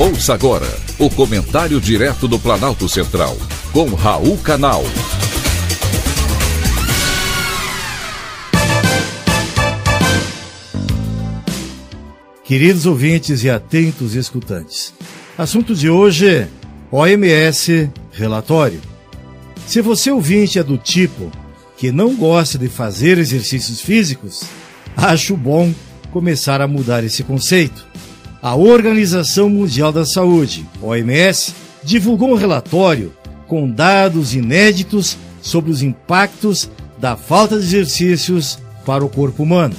Ouça agora o comentário direto do Planalto Central, com Raul Canal. Queridos ouvintes e atentos escutantes, assunto de hoje: OMS Relatório. Se você ouvinte é do tipo que não gosta de fazer exercícios físicos, acho bom começar a mudar esse conceito. A Organização Mundial da Saúde, OMS, divulgou um relatório com dados inéditos sobre os impactos da falta de exercícios para o corpo humano.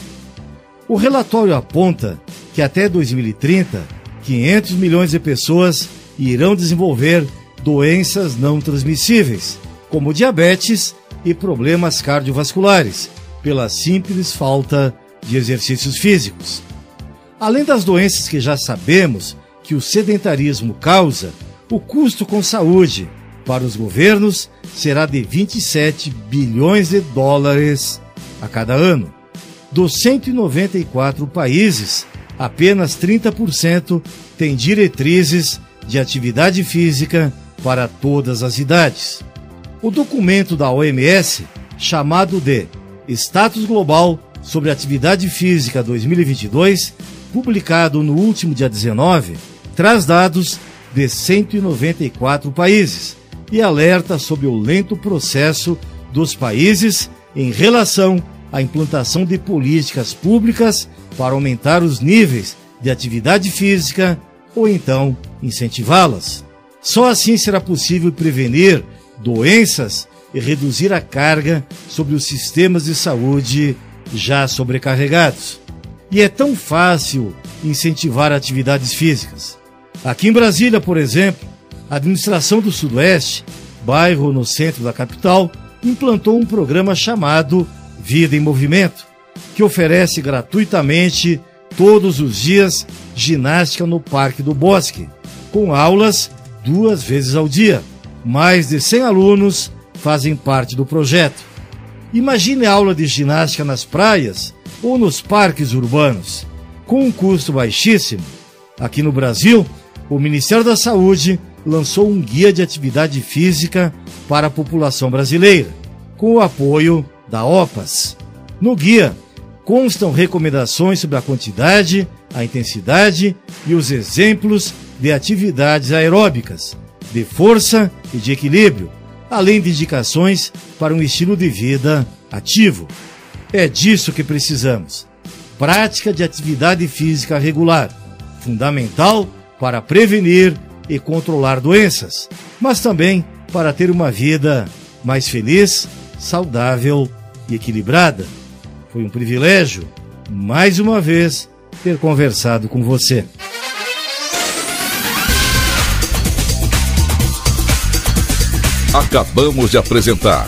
O relatório aponta que até 2030, 500 milhões de pessoas irão desenvolver doenças não transmissíveis, como diabetes e problemas cardiovasculares, pela simples falta de exercícios físicos. Além das doenças que já sabemos que o sedentarismo causa, o custo com saúde para os governos será de 27 bilhões de dólares a cada ano. Dos 194 países, apenas 30% têm diretrizes de atividade física para todas as idades. O documento da OMS, chamado de Status Global sobre Atividade Física 2022, publicado no último dia 19, traz dados de 194 países e alerta sobre o lento processo dos países em relação à implantação de políticas públicas para aumentar os níveis de atividade física ou então incentivá-las. Só assim será possível prevenir doenças e reduzir a carga sobre os sistemas de saúde já sobrecarregados. E é tão fácil incentivar atividades físicas. Aqui em Brasília, por exemplo, a administração do Sudoeste, bairro no centro da capital, implantou um programa chamado Vida em Movimento, que oferece gratuitamente todos os dias ginástica no Parque do Bosque, com aulas duas vezes ao dia. Mais de 100 alunos fazem parte do projeto. Imagine aula de ginástica nas praias ou nos parques urbanos, com um custo baixíssimo. Aqui no Brasil, o Ministério da Saúde lançou um guia de atividade física para a população brasileira, com o apoio da OPAS. No guia constam recomendações sobre a quantidade, a intensidade e os exemplos de atividades aeróbicas, de força e de equilíbrio, além de indicações para um estilo de vida ativo. É disso que precisamos. Prática de atividade física regular, fundamental para prevenir e controlar doenças, mas também para ter uma vida mais feliz, saudável e equilibrada. Foi um privilégio, mais uma vez, ter conversado com você. Acabamos de apresentar